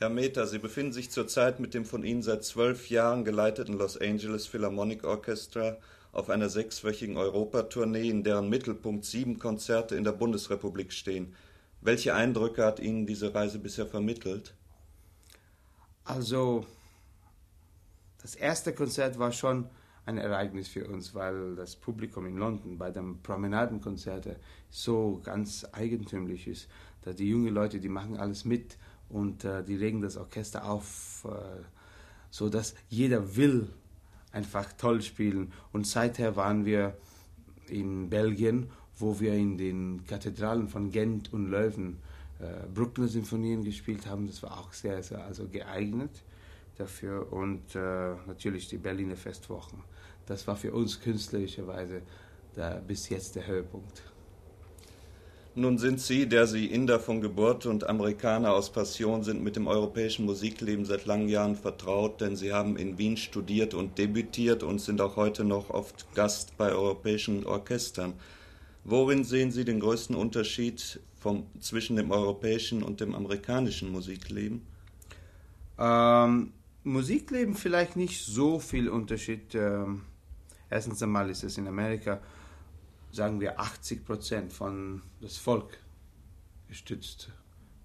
Herr Meter, Sie befinden sich zurzeit mit dem von Ihnen seit zwölf Jahren geleiteten Los Angeles Philharmonic Orchestra auf einer sechswöchigen Europatournee, in deren Mittelpunkt sieben Konzerte in der Bundesrepublik stehen. Welche Eindrücke hat Ihnen diese Reise bisher vermittelt? Also, das erste Konzert war schon ein Ereignis für uns, weil das Publikum in London bei dem Promenadenkonzert so ganz eigentümlich ist. Da die jungen Leute, die machen alles mit und äh, die regen das Orchester auf, äh, so dass jeder will einfach toll spielen. Und seither waren wir in Belgien, wo wir in den Kathedralen von Gent und Löwen äh, Bruckner Sinfonien gespielt haben. Das war auch sehr, sehr also geeignet dafür und äh, natürlich die Berliner Festwochen. Das war für uns künstlerischerweise der, bis jetzt der Höhepunkt. Nun sind Sie, der Sie Inder von Geburt und Amerikaner aus Passion sind, mit dem europäischen Musikleben seit langen Jahren vertraut, denn Sie haben in Wien studiert und debütiert und sind auch heute noch oft Gast bei europäischen Orchestern. Worin sehen Sie den größten Unterschied vom, zwischen dem europäischen und dem amerikanischen Musikleben? Ähm, Musikleben vielleicht nicht so viel Unterschied. Ähm, erstens einmal ist es in Amerika sagen wir 80 Prozent von das Volk gestützt.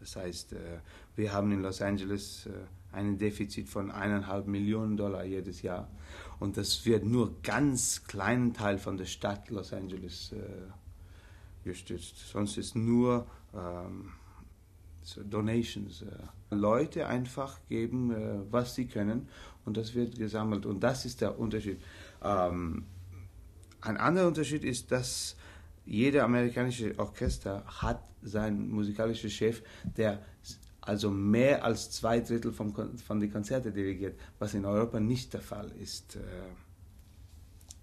Das heißt, äh, wir haben in Los Angeles äh, einen Defizit von eineinhalb Millionen Dollar jedes Jahr. Und das wird nur ganz kleinen Teil von der Stadt Los Angeles äh, gestützt. Sonst ist nur ähm, so Donations. Leute einfach geben, was sie können und das wird gesammelt. Und das ist der Unterschied. Ähm, ein anderer Unterschied ist, dass jeder amerikanische Orchester hat seinen musikalischen Chef, der also mehr als zwei Drittel vom, von den Konzerten dirigiert, was in Europa nicht der Fall ist. Äh,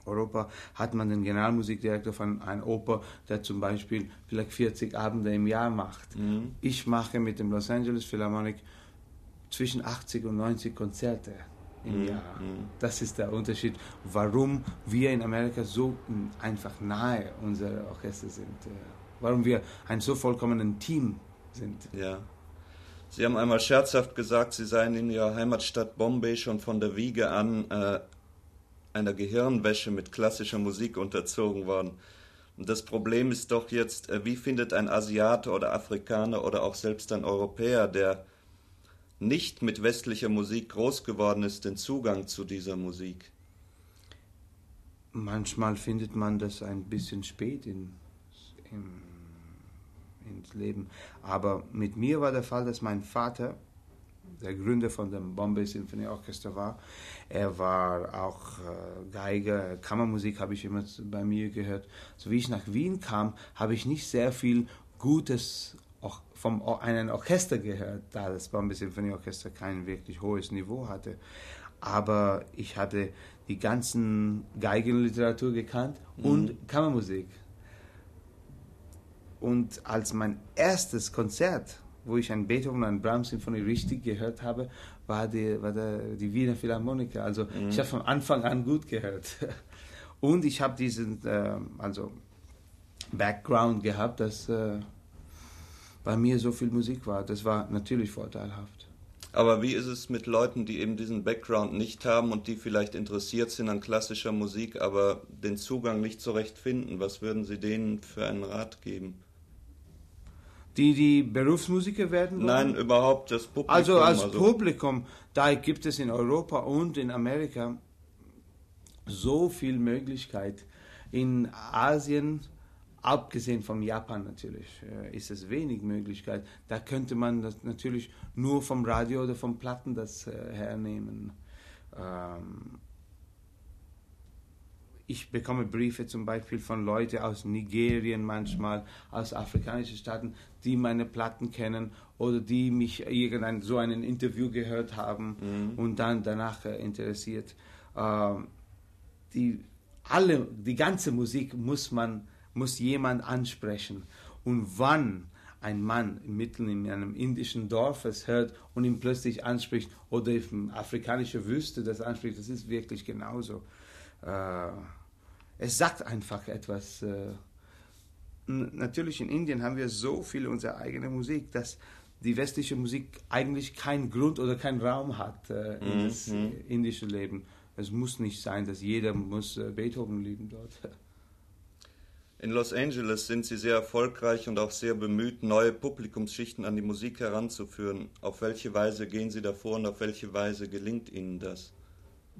Europa hat man den Generalmusikdirektor von einer Oper, der zum Beispiel vielleicht 40 Abende im Jahr macht. Mhm. Ich mache mit dem Los Angeles Philharmonic zwischen 80 und 90 Konzerte im mhm. Jahr. Mhm. Das ist der Unterschied, warum wir in Amerika so einfach nahe unserer Orchester sind. Äh, warum wir ein so vollkommenes Team sind. Ja. Sie haben einmal scherzhaft gesagt, Sie seien in Ihrer Heimatstadt Bombay schon von der Wiege an äh, einer Gehirnwäsche mit klassischer Musik unterzogen worden. Und das Problem ist doch jetzt, äh, wie findet ein Asiate oder Afrikaner oder auch selbst ein Europäer, der nicht mit westlicher Musik groß geworden ist, den Zugang zu dieser Musik? Manchmal findet man das ein bisschen spät in, in, ins Leben. Aber mit mir war der Fall, dass mein Vater der Gründer von dem Bombay Symphony Orchestra war. Er war auch äh, Geiger, Kammermusik habe ich immer bei mir gehört. So wie ich nach Wien kam, habe ich nicht sehr viel Gutes auch vom einem Orchester gehört, da das Orchestra kein wirklich hohes Niveau hatte. Aber ich hatte die ganzen Geigenliteratur gekannt mhm. und Kammermusik. Und als mein erstes Konzert, wo ich ein Beethoven und ein Brahms Symphonie richtig gehört habe, war die, war der, die Wiener Philharmoniker. Also mhm. ich habe von Anfang an gut gehört. Und ich habe diesen äh, also Background gehabt, dass äh, bei mir so viel Musik war. Das war natürlich vorteilhaft. Aber wie ist es mit Leuten, die eben diesen Background nicht haben und die vielleicht interessiert sind an klassischer Musik, aber den Zugang nicht so recht finden? Was würden Sie denen für einen Rat geben? Die, die Berufsmusiker werden wollen? Nein, überhaupt das Publikum. Also als also. Publikum, da gibt es in Europa und in Amerika so viel Möglichkeit. In Asien Abgesehen von Japan natürlich äh, ist es wenig Möglichkeit. Da könnte man das natürlich nur vom Radio oder vom Platten das äh, hernehmen. Ähm ich bekomme Briefe zum Beispiel von Leuten aus Nigerien manchmal, aus afrikanischen Staaten, die meine Platten kennen oder die mich irgendein so ein Interview gehört haben mhm. und dann danach äh, interessiert. Ähm die alle, die ganze Musik muss man muss jemand ansprechen. Und wann ein Mann mitten in einem indischen Dorf es hört und ihn plötzlich anspricht oder in afrikanischer Wüste das anspricht, das ist wirklich genauso. Äh, es sagt einfach etwas. Äh, natürlich in Indien haben wir so viel unsere eigene Musik, dass die westliche Musik eigentlich keinen Grund oder keinen Raum hat äh, in Mhm, das mhm. indische Leben. Es muss nicht sein, dass jeder muss äh, Beethoven lieben dort. In Los Angeles sind Sie sehr erfolgreich und auch sehr bemüht, neue Publikumsschichten an die Musik heranzuführen. Auf welche Weise gehen Sie davor und auf welche Weise gelingt Ihnen das?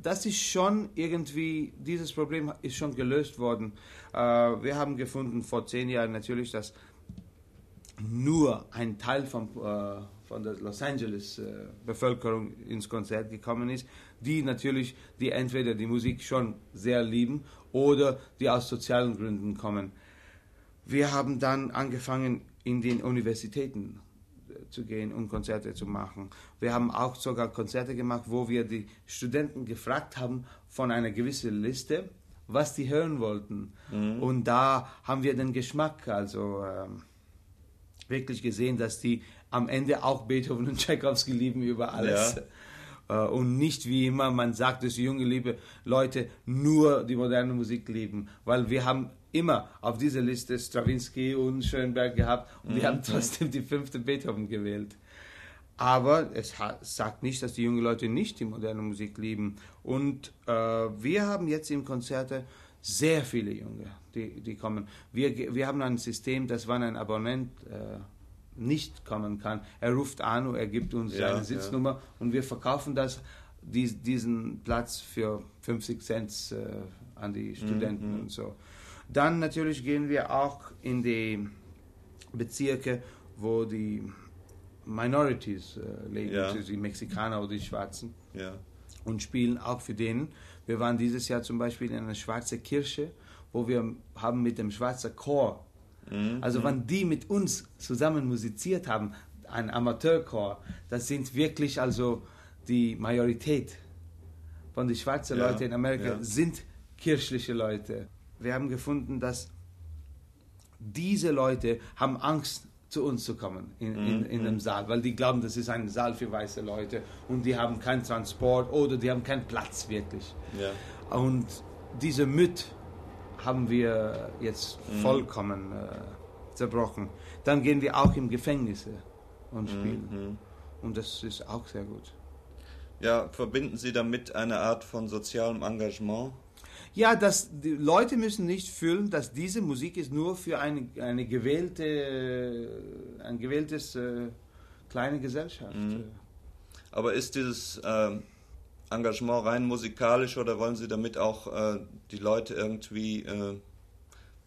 das ist schon irgendwie, dieses Problem ist schon gelöst worden. Äh, wir haben gefunden vor zehn Jahren natürlich, dass nur ein Teil von, äh, von der Los Angeles äh, ins Konzert gekommen ist, die natürlich, die entweder die Musik schon sehr lieben oder die aus sozialen Gründen kommen. Wir haben dann angefangen, in den Universitäten äh, zu gehen und Konzerte zu machen. Wir haben auch sogar Konzerte gemacht, wo wir die Studenten gefragt haben von einer gewissen Liste, was die hören wollten. Und da haben wir den Geschmack, also ähm, wirklich gesehen, dass die am Ende auch Beethoven und Tchaikovsky lieben über alles. Äh, Und nicht wie immer, man sagt, dass junge liebe Leute nur die moderne Musik lieben, weil wir haben immer auf dieser Liste Stravinsky und Schönberg gehabt und wir haben trotzdem die fünfte Beethoven gewählt. Aber es sagt nicht, dass die jungen Leute nicht die moderne Musik lieben. Und äh, wir haben jetzt im Konzerte sehr viele Junge, die, die kommen. Wir, wir haben ein System, dass wenn ein Abonnent äh, nicht kommen kann, er ruft an und er gibt uns Ja, seine Sitznummer und wir verkaufen das, dies, diesen Platz für 50 Cent äh, an die Studenten und so. Dann natürlich gehen wir auch in die Bezirke, wo die Minorities äh, leben, Ja. also die Mexikaner oder die Schwarzen, Ja. und spielen auch für denen. Wir waren dieses Jahr zum Beispiel in einer schwarzen Kirche, wo wir haben mit dem schwarzen Chor, also wenn die mit uns zusammen musiziert haben, ein Amateurchor, das sind wirklich also die Majorität von den schwarzen Ja, Leuten in Amerika ja. sind kirchliche Leute. Wir haben gefunden, dass diese Leute haben Angst, zu uns zu kommen in, in, in dem Saal, weil die glauben, das ist ein Saal für weiße Leute und die haben keinen Transport oder die haben keinen Platz wirklich. Ja. Und diese Myth haben wir jetzt vollkommen äh, zerbrochen. Dann gehen wir auch im Gefängnisse und spielen. Und das ist auch sehr gut. Ja, verbinden Sie damit eine Art von sozialem Engagement? Ja, dass die Leute müssen nicht fühlen, dass diese Musik ist nur für eine, eine gewählte, ein gewähltes äh, kleine Gesellschaft. Aber ist dieses äh, Engagement rein musikalisch oder wollen Sie damit auch äh, die Leute irgendwie äh,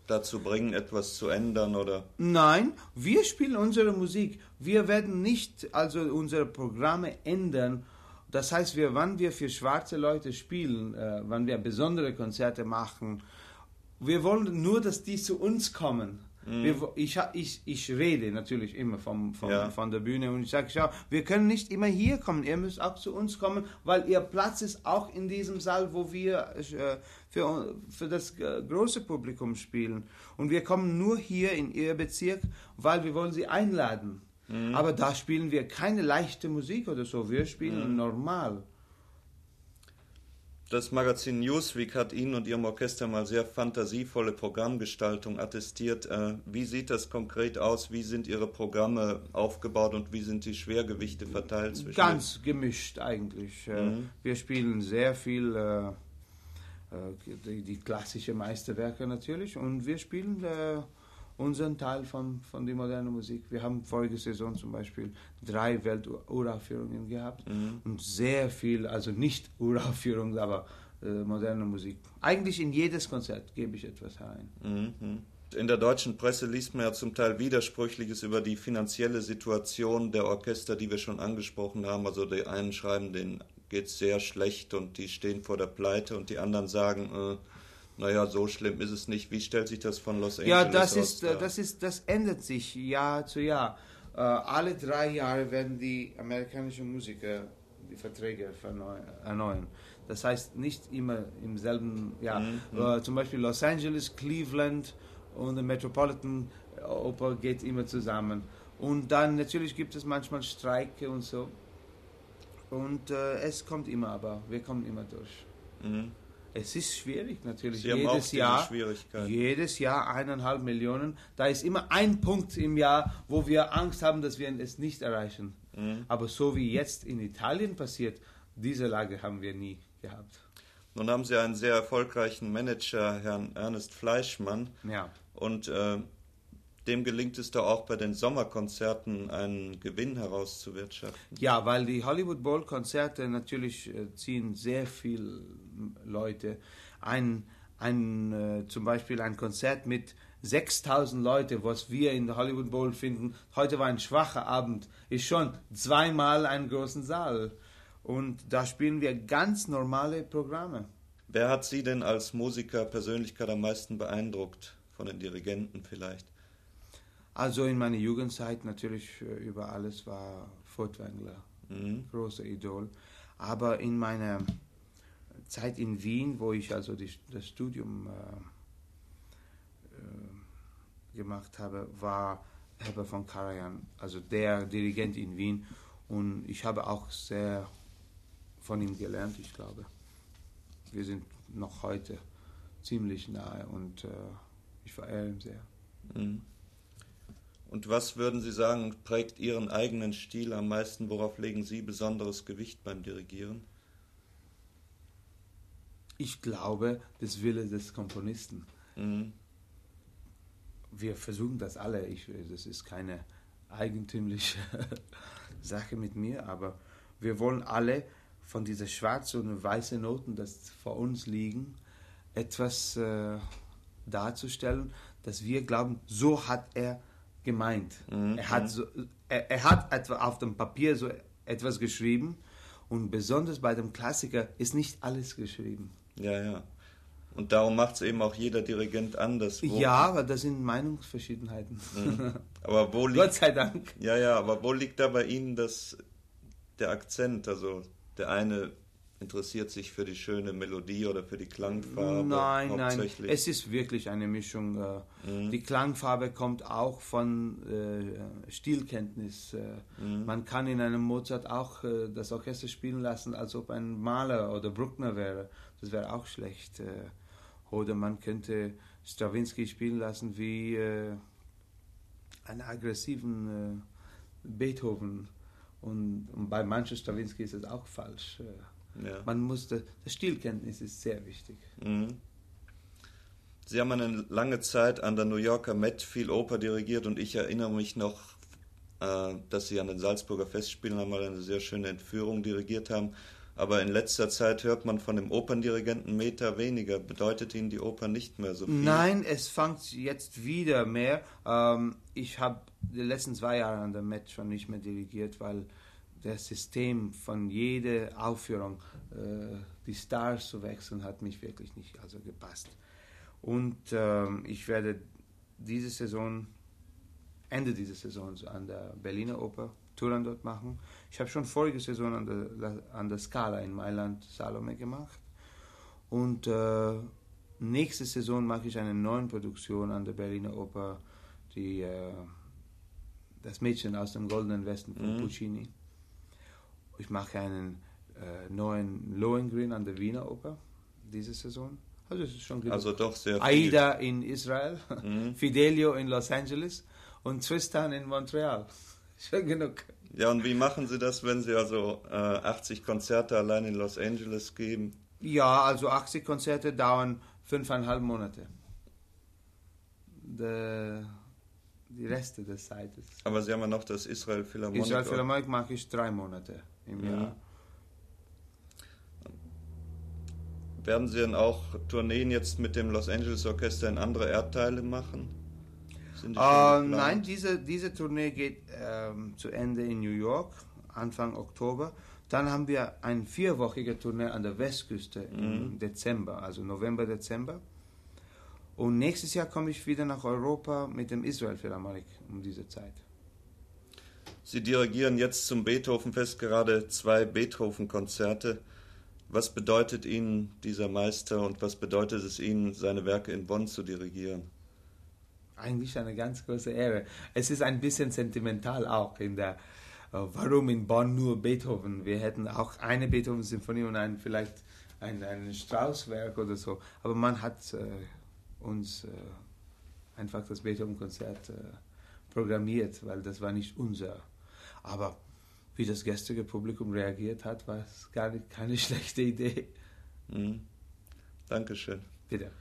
dazu bringen, etwas zu ändern oder? Nein, wir spielen unsere Musik. Wir werden nicht also unsere Programme ändern. Das heißt, wir, wann wir für schwarze Leute spielen, äh, wann wir besondere Konzerte machen, wir wollen nur, dass die zu uns kommen. Wir, wo- ich, ich, ich rede natürlich immer vom, vom, Ja. von der Bühne und ich sage, schau, wir können nicht immer hier kommen, ihr müsst auch zu uns kommen, weil ihr Platz ist auch in diesem Saal, wo wir äh, für, für das äh, große Publikum spielen. Und wir kommen nur hier in ihr Bezirk, weil wir wollen sie einladen. Aber da spielen wir keine leichte Musik oder so, wir spielen normal. Das Magazin Newsweek hat Ihnen und Ihrem Orchester mal sehr fantasievolle Programmgestaltung attestiert. Äh, wie sieht das konkret aus? Wie sind Ihre Programme aufgebaut und wie sind die Schwergewichte verteilt zwischen Ganz gemischt eigentlich. Äh, Wir spielen sehr viel äh, die, die klassische Meisterwerke natürlich und wir spielen unseren Teil von, von der modernen Musik. Wir haben vorige Saison zum Beispiel drei Welturaufführungen gehabt und sehr viel, also nicht Uraufführungen, aber äh, moderne Musik. Eigentlich in jedes Konzert gebe ich etwas herein. Mhm. In der deutschen Presse liest man ja zum Teil Widersprüchliches über die finanzielle Situation der Orchester, die wir schon angesprochen haben. Also die einen schreiben, denen geht es sehr schlecht und die stehen vor der Pleite und die anderen sagen, äh, naja, so schlimm ist es nicht. Wie stellt sich das von Los Angeles Ja, das aus ist, äh, dar? das ist, das ändert sich Jahr zu Jahr. Äh, alle drei Jahre werden die amerikanischen Musiker die Verträge erneuern. Das heißt nicht immer im selben Jahr. Äh, zum Beispiel Los Angeles, Cleveland und der Metropolitan Oper geht immer zusammen. Und dann natürlich gibt es manchmal Streike und so. Und äh, es kommt immer, aber wir kommen immer durch. Mhm. Es ist schwierig natürlich. Sie jedes Jahr, jedes Jahr eineinhalb Millionen. Da ist immer ein Punkt im Jahr, wo wir Angst haben, dass wir es nicht erreichen. Mhm. Aber so wie jetzt in Italien passiert, diese Lage haben wir nie gehabt. Nun haben Sie einen sehr erfolgreichen Manager, Herrn Ernest Fleischmann. Ja. Und äh, dem gelingt es doch auch bei den Sommerkonzerten einen Gewinn herauszuwirtschaften. Ja, weil die Hollywood Bowl Konzerte natürlich äh, ziehen sehr viel Leute. Ein, ein äh, zum Beispiel ein Konzert mit 6000 Leute, was wir in der Hollywood Bowl finden. Heute war ein schwacher Abend, ist schon zweimal einen großen Saal. Und da spielen wir ganz normale Programme. Wer hat Sie denn als Musiker, Persönlichkeit am meisten beeindruckt? Von den Dirigenten vielleicht? Also in meiner Jugendzeit natürlich äh, über alles war Furtwängler, Mhm. großer Idol. Aber in meiner Zeit in Wien, wo ich also die, das Studium äh, äh, gemacht habe, war Herbert von Karajan, also der Dirigent in Wien. Und ich habe auch sehr von ihm gelernt, ich glaube. Wir sind noch heute ziemlich nahe und äh, ich verehre ihn sehr. Mhm. Und was würden Sie sagen, prägt Ihren eigenen Stil am meisten? Worauf legen Sie besonderes Gewicht beim Dirigieren? Ich glaube, das Wille des Komponisten. Mhm. Wir versuchen das alle. Ich, das ist keine eigentümliche Sache mit mir, aber wir wollen alle von dieser schwarzen und weißen Noten, das vor uns liegen, etwas äh, darzustellen, dass wir glauben, so hat er gemeint. Mhm. Er, hat so, er, er hat etwa auf dem Papier so etwas geschrieben und besonders bei dem Klassiker ist nicht alles geschrieben. Ja, ja. Und darum macht es eben auch jeder Dirigent anders. Ja, aber das sind Meinungsverschiedenheiten. Mhm. Aber wo Gott liegt, sei Dank. ja, ja, aber wo liegt da bei Ihnen das, der Akzent? Also der eine interessiert sich für die schöne Melodie oder für die Klangfarbe Nein, nein, es ist wirklich eine Mischung. äh, Mhm. Die Klangfarbe kommt auch von äh, Stilkenntnis. äh, Mhm. Man kann in einem Mozart auch äh, das Orchester spielen lassen, als ob ein Maler oder Bruckner wäre. Das wäre auch schlecht. äh. Oder man könnte Stravinsky spielen lassen wie äh, einen aggressiven Beethoven. Und, und bei manchen Stravinsky ist es auch falsch. Ja. Man muss, das, das Stilkenntnis ist sehr wichtig. Mhm. Sie haben eine lange Zeit an der New Yorker Met viel Oper dirigiert und ich erinnere mich noch, äh, dass Sie an den Salzburger Festspielen einmal eine sehr schöne Entführung dirigiert haben. Aber in letzter Zeit hört man von dem Operndirigenten Meter weniger. Bedeutet Ihnen die Oper nicht mehr so viel? Nein, es fängt jetzt wieder mehr. Ähm, ich habe die letzten zwei Jahre an der Met schon nicht mehr dirigiert, weil das System von jeder Aufführung, äh, die Stars zu wechseln, hat mich wirklich nicht also gepasst. Und ähm, ich werde diese Saison, Ende dieser Saison so an der Berliner Oper Turandot machen. Ich habe schon vorige Saison an der, an der Scala in Mailand Salome gemacht. Und äh, nächste Saison mache ich eine neue Produktion an der Berliner Oper, die äh, Das Mädchen aus dem Goldenen Westen von Mhm. Puccini. Ich mache einen äh, neuen Lohengrin an der Wiener Oper diese Saison. Also es ist schon genug. Also doch sehr viel. Aida in Israel, Mhm. Fidelio in Los Angeles und Tristan in Montreal. Schon genug. Ja, und wie machen Sie das, wenn Sie also äh, 80 Konzerte allein in Los Angeles geben? Ja, also 80 Konzerte dauern fünfeinhalb Monate. Die, die Reste des Zeites. Aber Sie haben ja noch das Israel Philharmonic. Israel Philharmonic mache ich drei Monate im Mhm. Jahr. Werden Sie denn auch Tourneen jetzt mit dem Los Angeles Orchester in andere Erdteile machen? Die geplant? nein, diese, diese Tournee geht ähm, zu Ende in New York, Anfang Oktober. Dann haben wir eine vierwöchige Tournee an der Westküste im Mhm. Dezember, also November, Dezember. Und nächstes Jahr komme ich wieder nach Europa mit dem Israel Philharmonic um diese Zeit. Sie dirigieren jetzt zum Beethovenfest gerade zwei Beethoven-Konzerte. Was bedeutet Ihnen dieser Meister und was bedeutet es Ihnen, seine Werke in Bonn zu dirigieren? Eigentlich eine ganz große Ehre. Es ist ein bisschen sentimental auch in der, äh, warum in Bonn nur Beethoven? Wir hätten auch eine Beethoven-Symphonie und ein, vielleicht ein, ein Straußwerk oder so. Aber man hat äh, uns äh, einfach das Beethoven-Konzert äh, programmiert, weil das war nicht unser. Aber wie das gestrige Publikum reagiert hat, war es gar nicht, keine schlechte Idee. Mhm. Dankeschön. Bitte.